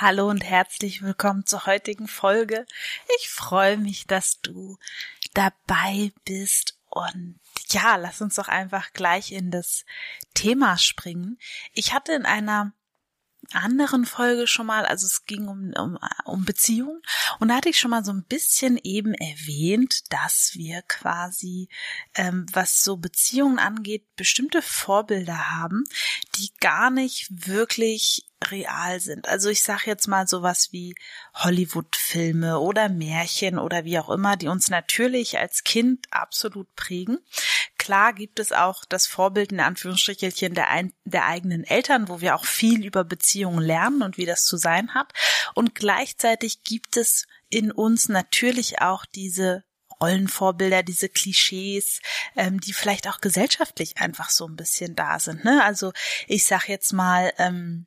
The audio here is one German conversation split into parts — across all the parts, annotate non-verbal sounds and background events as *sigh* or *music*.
Hallo und herzlich willkommen zur heutigen Folge. Ich freue mich, dass du dabei bist und ja, lass uns doch einfach gleich in das Thema springen. Ich hatte in einer anderen Folge schon mal, also es ging um, um, um Beziehungen und da hatte ich schon mal so ein bisschen eben erwähnt, dass wir quasi, ähm, was so Beziehungen angeht, bestimmte Vorbilder haben, die gar nicht wirklich real sind. Also ich sage jetzt mal sowas wie Hollywood-Filme oder Märchen oder wie auch immer, die uns natürlich als Kind absolut prägen. Klar gibt es auch das Vorbild in Anführungsstrichelchen der, ein, der eigenen Eltern, wo wir auch viel über Beziehungen lernen und wie das zu sein hat. Und gleichzeitig gibt es in uns natürlich auch diese Rollenvorbilder, diese Klischees, ähm, die vielleicht auch gesellschaftlich einfach so ein bisschen da sind. Ne? Also ich sag jetzt mal, ähm,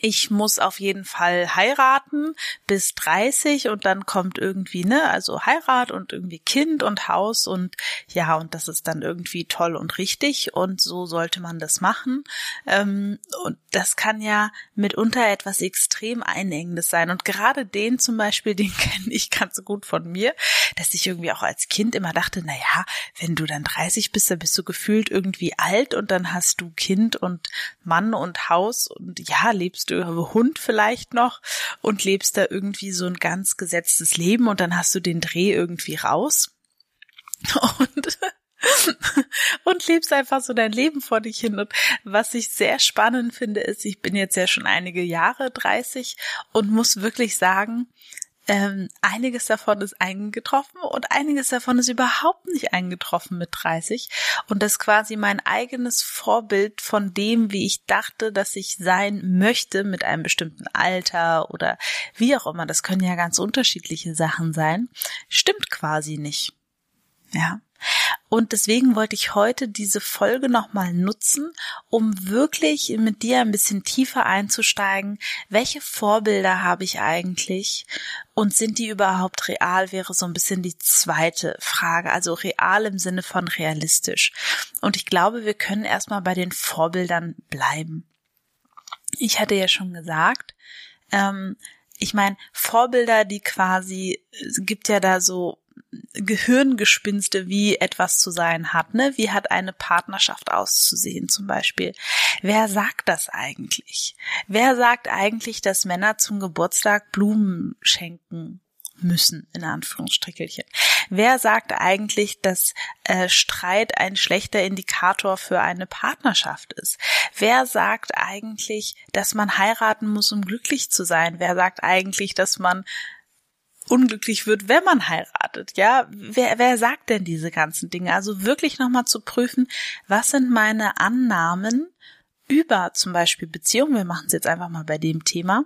ich muss auf jeden Fall heiraten bis 30 und dann kommt irgendwie, ne, also Heirat und irgendwie Kind und Haus und ja, und das ist dann irgendwie toll und richtig und so sollte man das machen. Ähm, und das kann ja mitunter etwas extrem Einengendes sein. Und gerade den zum Beispiel, *laughs* den kenne ich ganz gut von mir, dass ich irgendwie auch als Kind immer dachte, na ja, wenn du dann 30 bist, dann bist du gefühlt irgendwie alt und dann hast du Kind und Mann und Haus und ja, lebst lebst du Hund vielleicht noch und lebst da irgendwie so ein ganz gesetztes Leben und dann hast du den Dreh irgendwie raus. *laughs* Und und lebst einfach so dein Leben vor dich hin. Und was ich sehr spannend finde, ist, ich bin jetzt ja schon einige Jahre 30 und muss wirklich sagen, ähm, einiges davon ist eingetroffen und einiges davon ist überhaupt nicht eingetroffen mit 30. Und das ist quasi mein eigenes Vorbild von dem, wie ich dachte, dass ich sein möchte mit einem bestimmten Alter oder wie auch immer. Das können ja ganz unterschiedliche Sachen sein. Stimmt quasi nicht. Ja. Und deswegen wollte ich heute diese Folge nochmal nutzen, um wirklich mit dir ein bisschen tiefer einzusteigen. Welche Vorbilder habe ich eigentlich? Und sind die überhaupt real, wäre so ein bisschen die zweite Frage. Also real im Sinne von realistisch. Und ich glaube, wir können erstmal bei den Vorbildern bleiben. Ich hatte ja schon gesagt, ähm, ich meine, Vorbilder, die quasi, es gibt ja da so Gehirngespinste, wie etwas zu sein hat, ne? Wie hat eine Partnerschaft auszusehen zum Beispiel? Wer sagt das eigentlich? Wer sagt eigentlich, dass Männer zum Geburtstag Blumen schenken müssen, in Anführungsstrichelchen. Wer sagt eigentlich, dass äh, Streit ein schlechter Indikator für eine Partnerschaft ist? Wer sagt eigentlich, dass man heiraten muss, um glücklich zu sein? Wer sagt eigentlich, dass man unglücklich wird, wenn man heiratet. Ja, wer, wer sagt denn diese ganzen Dinge? Also wirklich nochmal zu prüfen, was sind meine Annahmen über zum Beispiel Beziehungen. Wir machen es jetzt einfach mal bei dem Thema.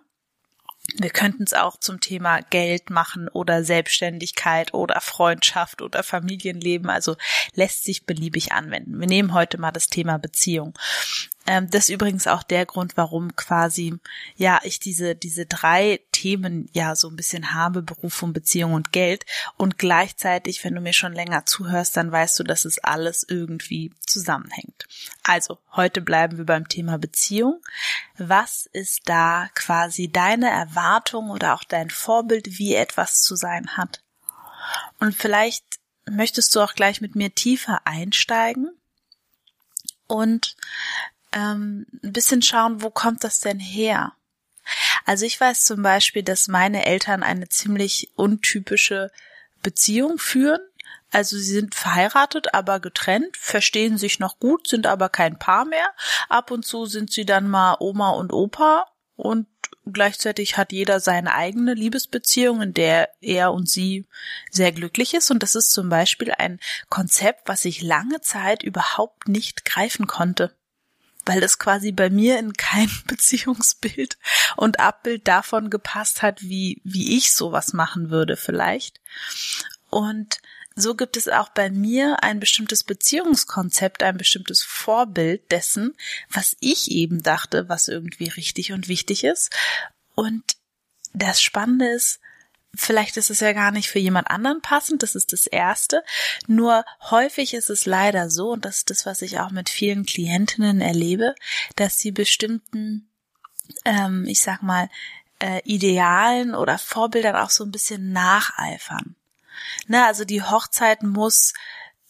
Wir könnten es auch zum Thema Geld machen oder Selbstständigkeit oder Freundschaft oder Familienleben. Also lässt sich beliebig anwenden. Wir nehmen heute mal das Thema Beziehung. Ähm, das ist übrigens auch der Grund, warum quasi, ja, ich diese, diese drei Themen ja so ein bisschen habe, Berufung, Beziehung und Geld. Und gleichzeitig, wenn du mir schon länger zuhörst, dann weißt du, dass es alles irgendwie zusammenhängt. Also, heute bleiben wir beim Thema Beziehung. Was ist da quasi deine Erwartung oder auch dein Vorbild, wie etwas zu sein hat? Und vielleicht möchtest du auch gleich mit mir tiefer einsteigen und ähm, ein bisschen schauen, wo kommt das denn her? Also ich weiß zum Beispiel, dass meine Eltern eine ziemlich untypische Beziehung führen. Also sie sind verheiratet, aber getrennt, verstehen sich noch gut, sind aber kein Paar mehr. Ab und zu sind sie dann mal Oma und Opa und gleichzeitig hat jeder seine eigene Liebesbeziehung, in der er und sie sehr glücklich ist. Und das ist zum Beispiel ein Konzept, was ich lange Zeit überhaupt nicht greifen konnte. Weil es quasi bei mir in kein *laughs* Beziehungsbild und Abbild davon gepasst hat, wie, wie ich sowas machen würde vielleicht. Und so gibt es auch bei mir ein bestimmtes Beziehungskonzept, ein bestimmtes Vorbild dessen, was ich eben dachte, was irgendwie richtig und wichtig ist. Und das Spannende ist, vielleicht ist es ja gar nicht für jemand anderen passend, das ist das Erste. Nur häufig ist es leider so, und das ist das, was ich auch mit vielen Klientinnen erlebe, dass sie bestimmten, ähm, ich sag mal, äh, Idealen oder Vorbildern auch so ein bisschen nacheifern. Ne, also die Hochzeit muss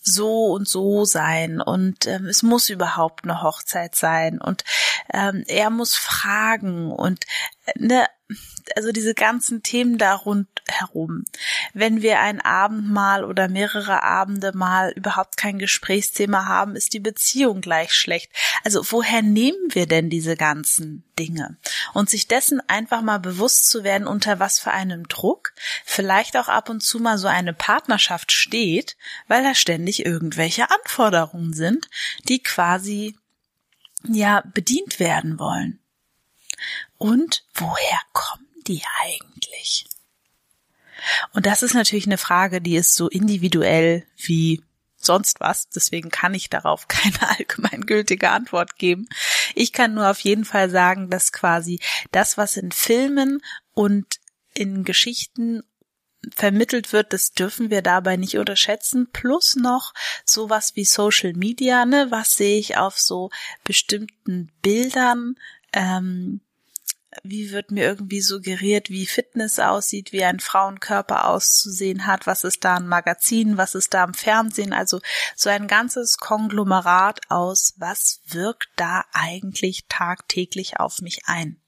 so und so sein und ähm, es muss überhaupt eine Hochzeit sein und ähm, er muss fragen und äh, ne, also diese ganzen Themen da rundherum. Wenn wir ein Abendmahl oder mehrere Abende mal überhaupt kein Gesprächsthema haben, ist die Beziehung gleich schlecht. Also woher nehmen wir denn diese ganzen Dinge? Und sich dessen einfach mal bewusst zu werden, unter was für einem Druck vielleicht auch ab und zu mal so eine Partnerschaft steht, weil da ständig irgendwelche Anforderungen sind, die quasi ja bedient werden wollen. Und woher kommen die eigentlich? Und das ist natürlich eine Frage, die ist so individuell wie sonst was. Deswegen kann ich darauf *laughs* keine allgemeingültige Antwort geben. Ich kann nur auf jeden Fall sagen, dass quasi das, was in Filmen und in Geschichten vermittelt wird, das dürfen wir dabei nicht unterschätzen. Plus noch sowas wie Social Media, ne? Was sehe ich auf so bestimmten Bildern? Ähm, wie wird mir irgendwie suggeriert, wie Fitness aussieht, wie ein Frauenkörper auszusehen hat, was ist da ein Magazin, was ist da im Fernsehen, also so ein ganzes Konglomerat aus, was wirkt da eigentlich tagtäglich auf mich ein.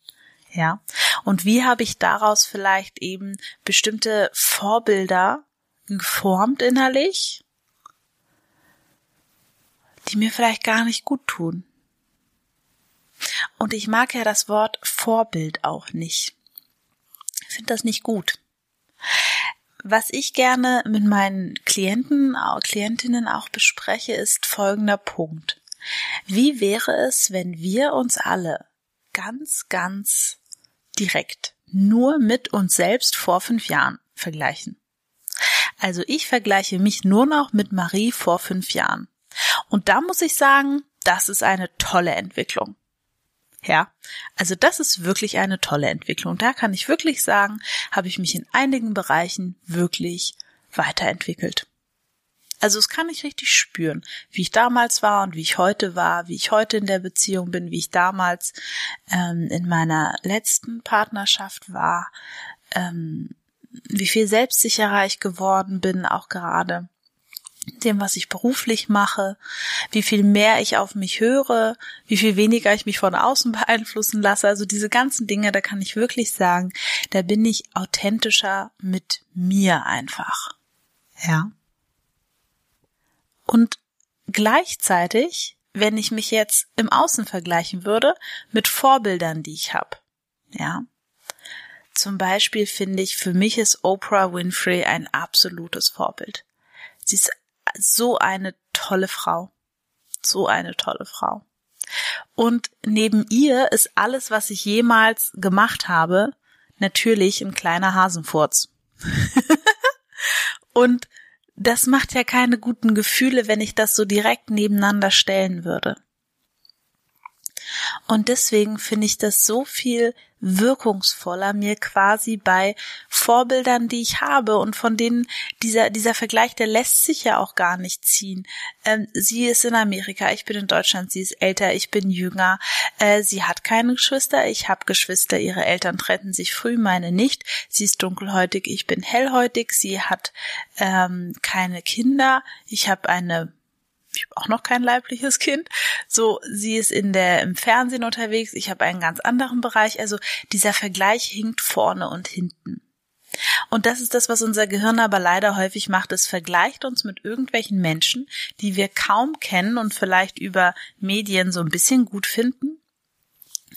Ja. Und wie habe ich daraus vielleicht eben bestimmte Vorbilder geformt innerlich, die mir vielleicht gar nicht gut tun. Und ich mag ja das Wort Vorbild auch nicht. Ich finde das nicht gut. Was ich gerne mit meinen Klienten, Klientinnen auch bespreche, ist folgender Punkt. Wie wäre es, wenn wir uns alle ganz, ganz direkt nur mit uns selbst vor fünf Jahren vergleichen? Also ich vergleiche mich nur noch mit Marie vor fünf Jahren. Und da muss ich sagen, das ist eine tolle Entwicklung. Ja, also das ist wirklich eine tolle Entwicklung. Da kann ich wirklich sagen, habe ich mich in einigen Bereichen wirklich weiterentwickelt. Also es kann ich richtig spüren, wie ich damals war und wie ich heute war, wie ich heute in der Beziehung bin, wie ich damals ähm, in meiner letzten Partnerschaft war, ähm, wie viel selbstsicherer ich geworden bin, auch gerade dem, was ich beruflich mache, wie viel mehr ich auf mich höre, wie viel weniger ich mich von außen *laughs* beeinflussen lasse. Also diese ganzen Dinge, da kann ich wirklich sagen, da bin ich authentischer mit mir einfach. Ja. Und gleichzeitig, wenn ich mich jetzt im Außen vergleichen würde mit Vorbildern, die ich habe. Ja. Zum Beispiel finde ich, für mich ist Oprah Winfrey ein absolutes Vorbild. Sie ist so eine tolle Frau. So eine tolle Frau. Und neben ihr ist alles, was ich jemals gemacht habe, natürlich ein kleiner Hasenfurz. *laughs* und das macht ja keine guten Gefühle, wenn ich das so direkt nebeneinander stellen würde. Und deswegen finde ich das so viel wirkungsvoller, mir quasi bei Vorbildern, die ich habe und von denen dieser, dieser Vergleich, der lässt sich ja auch gar nicht ziehen. Ähm, sie ist in Amerika, ich bin in Deutschland, sie ist älter, ich bin jünger, äh, sie hat keine Geschwister, ich habe Geschwister, ihre Eltern trennten sich früh, meine nicht, sie ist dunkelhäutig, ich bin hellhäutig, sie hat ähm, keine Kinder, ich habe eine ich habe auch noch kein leibliches Kind. So, sie ist in der im Fernsehen unterwegs, ich habe einen ganz anderen Bereich. Also dieser Vergleich hinkt vorne und hinten. Und das ist das, was unser Gehirn aber leider häufig macht. Es vergleicht uns mit irgendwelchen Menschen, die wir kaum kennen und vielleicht über Medien so ein bisschen gut finden.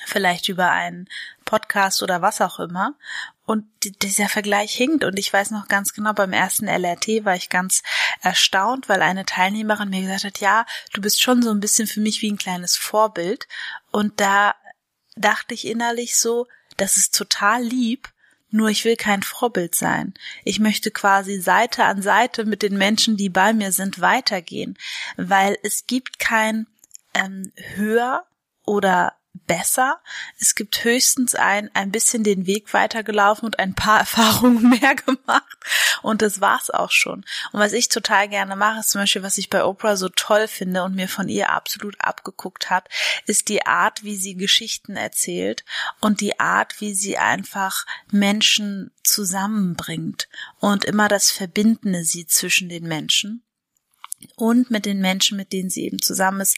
vielleicht über einen Podcast oder was auch immer. Und dieser Vergleich hinkt. Und ich weiß noch ganz genau, beim ersten LRT war ich ganz erstaunt, weil eine Teilnehmerin mir gesagt hat, ja, du bist schon so ein bisschen für mich wie ein kleines Vorbild. Und da dachte ich innerlich so, das ist total lieb, nur ich will kein Vorbild sein. Ich möchte quasi Seite an Seite mit den Menschen, die bei mir sind, weitergehen, weil es gibt kein ähm, höher oder besser. Es gibt höchstens ein, ein bisschen den Weg weitergelaufen und ein paar *laughs* Erfahrungen mehr gemacht. Und das war's auch schon. Und was ich total gerne mache, ist zum Beispiel, was ich bei Oprah so toll finde und mir von ihr absolut abgeguckt hat, ist die Art, wie sie Geschichten erzählt und die Art, wie sie einfach Menschen zusammenbringt und immer das Verbindende sieht zwischen den Menschen und mit den Menschen, mit denen sie eben zusammen ist,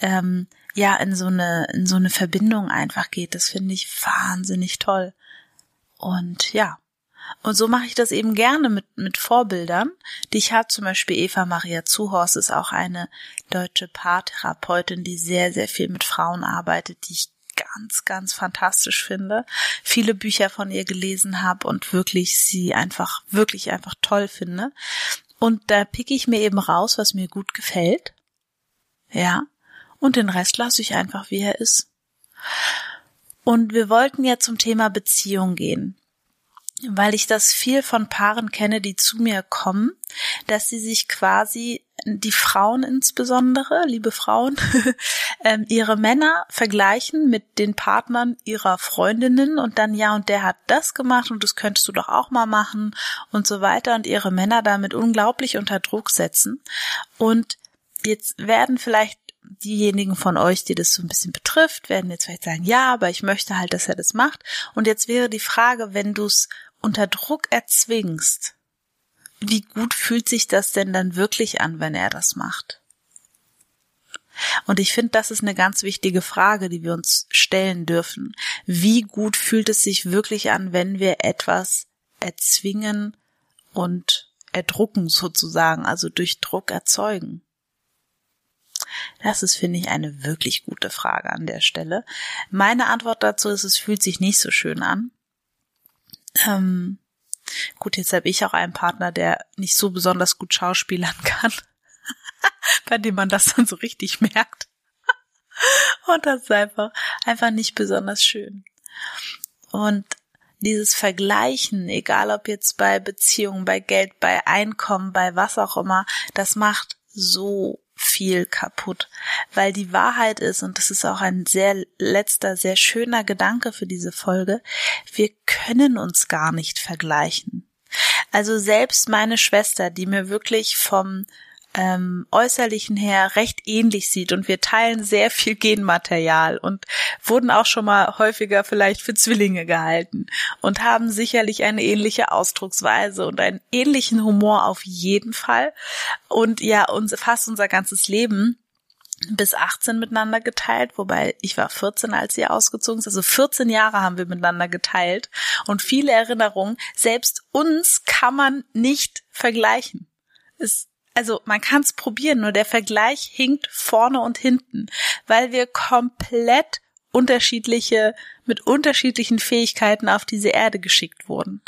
ähm, ja in so eine in so eine Verbindung einfach geht. Das finde ich wahnsinnig toll. Und ja. Und so mache ich das eben gerne mit, mit Vorbildern, die ich habe. Zum Beispiel Eva Maria Zuhorst ist auch eine deutsche Paartherapeutin, die sehr, sehr viel mit Frauen arbeitet, die ich ganz, ganz fantastisch finde. Viele Bücher von ihr gelesen habe und wirklich sie einfach, wirklich einfach toll finde. Und da picke ich mir eben raus, was mir gut gefällt. Ja und den Rest lasse ich einfach, wie er ist. Und wir wollten ja zum Thema Beziehung gehen, weil ich das viel von Paaren kenne, die zu mir kommen, dass sie sich quasi die Frauen insbesondere, liebe Frauen, *laughs* ähm, ihre Männer vergleichen mit den Partnern ihrer Freundinnen und dann ja und der hat das gemacht und das könntest du doch auch mal machen und so weiter und ihre Männer damit unglaublich unter Druck setzen und jetzt werden vielleicht diejenigen von euch, die das so ein bisschen betrifft, werden jetzt vielleicht sagen, ja, aber ich möchte halt, dass er das macht. Und jetzt wäre die Frage, wenn du es unter Druck erzwingst, wie gut fühlt sich das denn dann wirklich an, wenn er das macht? Und ich finde, das ist eine ganz wichtige Frage, die wir uns stellen dürfen. Wie gut fühlt es sich wirklich an, wenn wir etwas erzwingen und erdrucken sozusagen, also durch Druck erzeugen? Das ist, finde ich, eine wirklich gute Frage an der Stelle. Meine Antwort dazu ist, es fühlt sich nicht so schön an. Ähm, gut, jetzt habe ich auch einen Partner, der nicht so besonders gut schauspielern kann, *laughs* bei dem man das dann so richtig merkt. *laughs* Und das ist einfach, einfach nicht besonders schön. Und dieses Vergleichen, egal ob jetzt bei Beziehungen, bei Geld, bei Einkommen, bei was auch immer, das macht so viel kaputt, weil die Wahrheit ist, und das ist auch ein sehr letzter, sehr schöner Gedanke für diese Folge, wir können uns gar nicht vergleichen. Also selbst meine Schwester, die mir wirklich vom ähm, äußerlichen her recht ähnlich sieht und wir teilen sehr viel Genmaterial und wurden auch schon mal häufiger vielleicht für Zwillinge gehalten und haben sicherlich eine ähnliche Ausdrucksweise und einen ähnlichen Humor auf jeden Fall und ja, uns, fast unser ganzes Leben bis 18 miteinander geteilt, wobei ich war 14, als sie ausgezogen ist. Also 14 Jahre haben wir miteinander geteilt und viele Erinnerungen. Selbst uns kann man nicht vergleichen. Es also man kann es probieren, nur der Vergleich hinkt vorne und hinten, weil wir komplett unterschiedliche, mit unterschiedlichen Fähigkeiten auf diese Erde geschickt wurden.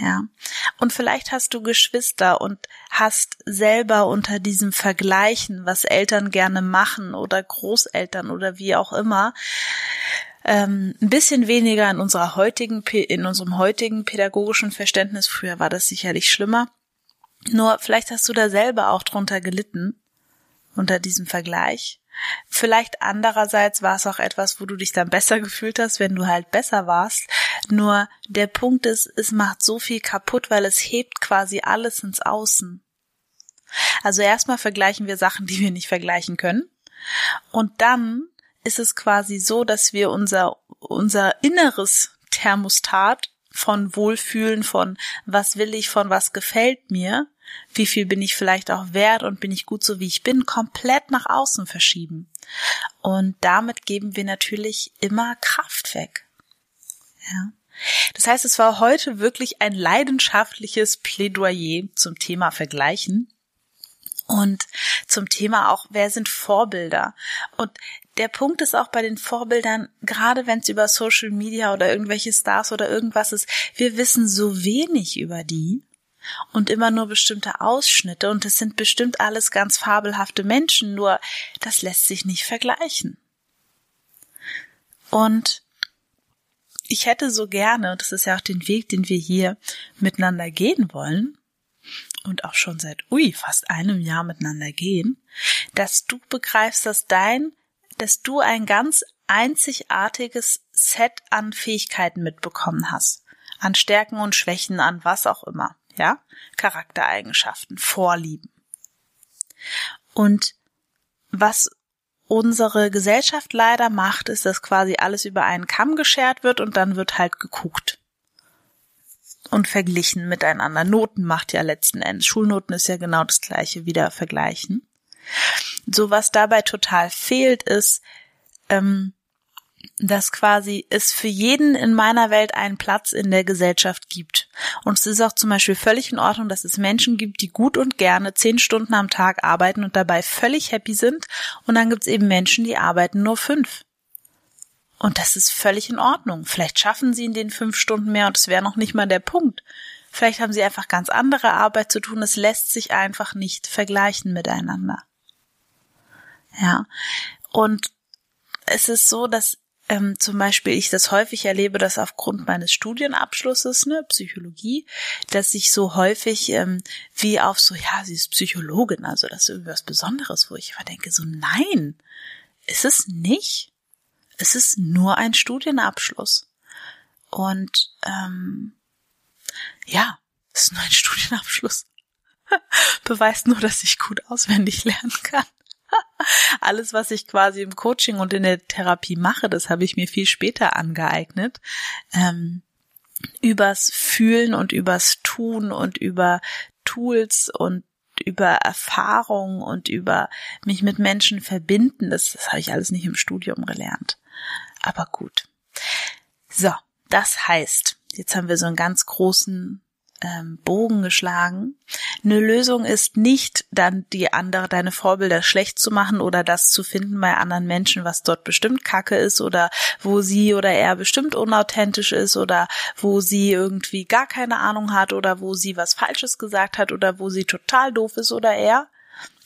Ja. Und vielleicht hast du Geschwister und hast selber unter diesem Vergleichen, was Eltern gerne machen oder Großeltern oder wie auch immer, ähm, ein bisschen weniger in unserer heutigen, in unserem heutigen pädagogischen Verständnis. Früher war das sicherlich schlimmer nur vielleicht hast du da selber auch drunter gelitten, unter diesem Vergleich. Vielleicht andererseits war es auch etwas, wo du dich dann besser gefühlt hast, wenn du halt besser warst. Nur der Punkt ist, es macht so viel kaputt, weil es hebt quasi alles ins Außen. Also erstmal vergleichen wir Sachen, die wir nicht vergleichen können. Und dann ist es quasi so, dass wir unser, unser inneres Thermostat von Wohlfühlen, von was will ich, von was gefällt mir, wie viel bin ich vielleicht auch wert und bin ich gut so wie ich bin, komplett nach außen verschieben. Und damit geben wir natürlich immer Kraft weg. Ja. Das heißt, es war heute wirklich ein leidenschaftliches Plädoyer zum Thema Vergleichen. Und zum Thema auch, wer sind Vorbilder? Und der Punkt ist auch bei den Vorbildern, gerade wenn es über Social Media oder irgendwelche Stars oder irgendwas ist, wir wissen so wenig über die und immer nur bestimmte Ausschnitte und es sind bestimmt alles ganz fabelhafte Menschen, nur das lässt sich nicht vergleichen. Und ich hätte so gerne, und das ist ja auch den Weg, den wir hier miteinander gehen wollen, und auch schon seit, ui, fast einem Jahr miteinander gehen, dass du begreifst, dass dein, dass du ein ganz einzigartiges Set an Fähigkeiten mitbekommen hast. An Stärken und Schwächen, an was auch immer ja, Charaktereigenschaften, Vorlieben. Und was unsere Gesellschaft leider macht, ist, dass quasi alles über einen Kamm geschert wird und dann wird halt geguckt und verglichen miteinander. Noten macht ja letzten Endes. Schulnoten ist ja genau das gleiche, wieder vergleichen. So was dabei total fehlt, ist, ähm, dass quasi es für jeden in meiner Welt einen Platz in der Gesellschaft gibt. Und es ist auch zum Beispiel völlig in Ordnung, dass es Menschen gibt, die gut und gerne zehn Stunden am Tag arbeiten und dabei völlig happy sind. Und dann gibt es eben Menschen, die arbeiten nur fünf. Und das ist völlig in Ordnung. Vielleicht schaffen sie in den fünf Stunden mehr und es wäre noch nicht mal der Punkt. Vielleicht haben sie einfach ganz andere Arbeit zu tun. Es lässt sich einfach nicht vergleichen miteinander. Ja. Und es ist so, dass ähm, zum Beispiel ich das häufig erlebe, dass aufgrund meines Studienabschlusses, ne, Psychologie, dass ich so häufig ähm, wie auf so, ja, sie ist Psychologin, also das ist irgendwas Besonderes, wo ich immer denke, so nein, ist es nicht. Es ist nur ein Studienabschluss. Und ähm, ja, es ist nur ein Studienabschluss. *laughs* Beweist nur, dass ich gut auswendig lernen kann. *laughs* Alles, was ich quasi im Coaching und in der Therapie mache, das habe ich mir viel später angeeignet. Ähm, übers Fühlen und übers Tun und über Tools und über Erfahrung und über mich mit Menschen verbinden. Das, das habe ich alles nicht im Studium gelernt. Aber gut. So, das heißt, jetzt haben wir so einen ganz großen ähm, Bogen geschlagen. Eine Lösung ist nicht dann die andere, deine Vorbilder schlecht zu machen oder das zu finden bei anderen Menschen, was dort bestimmt Kacke ist oder wo sie oder er bestimmt unauthentisch ist oder wo sie irgendwie gar keine Ahnung hat oder wo sie was Falsches gesagt hat oder wo sie total doof ist oder er.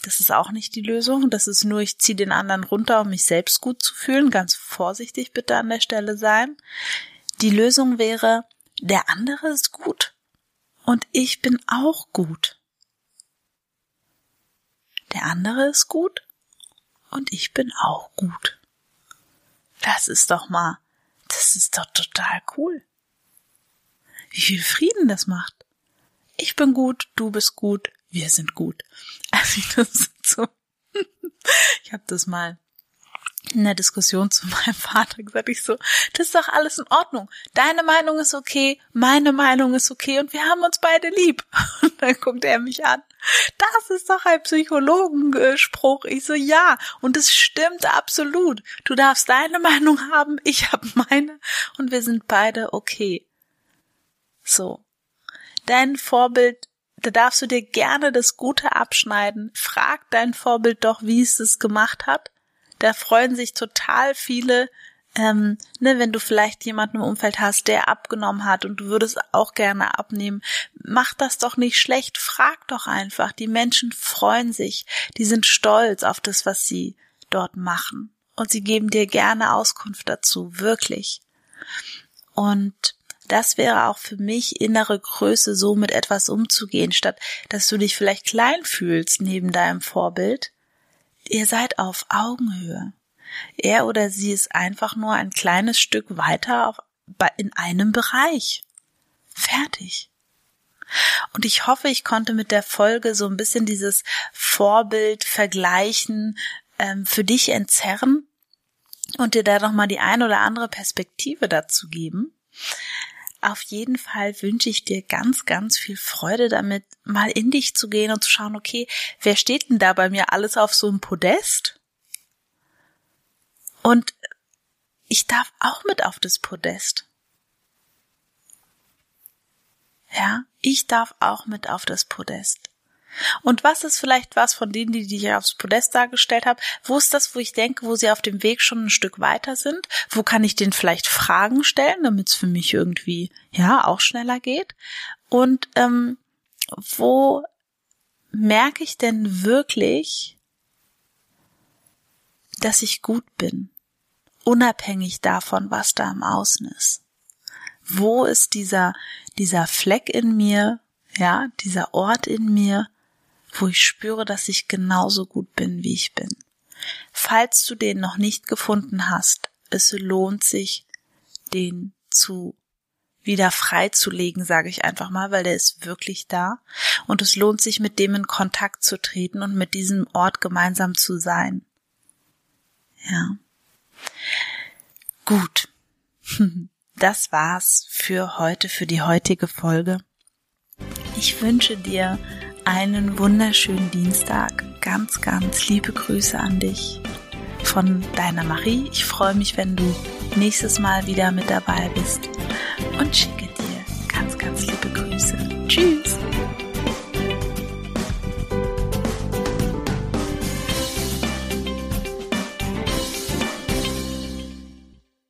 Das ist auch nicht die Lösung. Das ist nur, ich ziehe den anderen runter, um mich selbst gut zu fühlen. Ganz vorsichtig bitte an der Stelle sein. Die Lösung wäre, der andere ist gut und ich bin auch gut. Der andere ist gut und ich bin auch gut. Das ist doch mal, das ist doch total cool. Wie viel Frieden das macht. Ich bin gut, du bist gut, wir sind gut. *laughs* Also *laughs* ich das so, ich habe das mal in der Diskussion zu *laughs* meinem Vater gesagt, ich so, das ist doch alles in Ordnung. Deine Meinung ist okay, meine Meinung ist okay und wir haben uns beide lieb. *laughs* Und dann guckt er mich an. Das ist doch ein Psychologenspruch. Ich so, ja. Und es stimmt absolut. Du darfst deine Meinung haben, ich habe meine und wir sind beide okay. So. Dein Vorbild da darfst du dir gerne das Gute abschneiden. Frag dein Vorbild doch, wie es es gemacht hat da freuen sich total viele, ähm, ne, wenn du vielleicht jemanden im Umfeld hast, der abgenommen hat und du würdest auch gerne abnehmen, mach das doch nicht schlecht, frag doch einfach. Die Menschen freuen sich, die sind stolz auf das, was sie dort machen. Und sie geben dir gerne Auskunft dazu, wirklich. Und das wäre auch für mich innere Größe, so mit etwas umzugehen, statt dass du dich vielleicht klein fühlst neben deinem Vorbild, Ihr seid auf Augenhöhe. Er oder sie ist einfach nur ein kleines Stück weiter auf, in einem Bereich. Fertig. Und ich hoffe, ich konnte mit der Folge so ein bisschen dieses Vorbild vergleichen ähm, für dich entzerren und dir da nochmal die ein oder andere Perspektive dazu geben. Auf jeden Fall wünsche ich dir ganz, ganz viel Freude damit, mal in dich zu gehen und zu schauen, okay, wer steht denn da bei mir alles auf so einem Podest? Und ich darf auch mit auf das Podest. Ja, ich darf auch mit auf das Podest. Und was ist vielleicht was von denen, die, die ich aufs Podest dargestellt habe? Wo ist das, wo ich denke, wo sie auf dem Weg schon ein Stück weiter sind? Wo kann ich denen vielleicht Fragen stellen, damit es für mich irgendwie ja auch schneller geht? Und ähm, wo merke ich denn wirklich, dass ich gut bin, unabhängig davon, was da im Außen ist? Wo ist dieser dieser Fleck in mir, ja, dieser Ort in mir, wo ich spüre, dass ich genauso gut bin, wie ich bin. Falls du den noch nicht gefunden hast, es lohnt sich, den zu wieder freizulegen, sage ich einfach mal, weil der ist wirklich da. Und es lohnt sich, mit dem in Kontakt zu treten und mit diesem Ort gemeinsam zu sein. Ja. Gut. *laughs* Das war's für heute, für die heutige Folge. Ich wünsche dir einen wunderschönen Dienstag. Ganz, ganz liebe Grüße an dich von deiner Marie. Ich freue mich, wenn du nächstes Mal wieder mit dabei bist und schicke dir ganz, ganz liebe Grüße. Tschüss!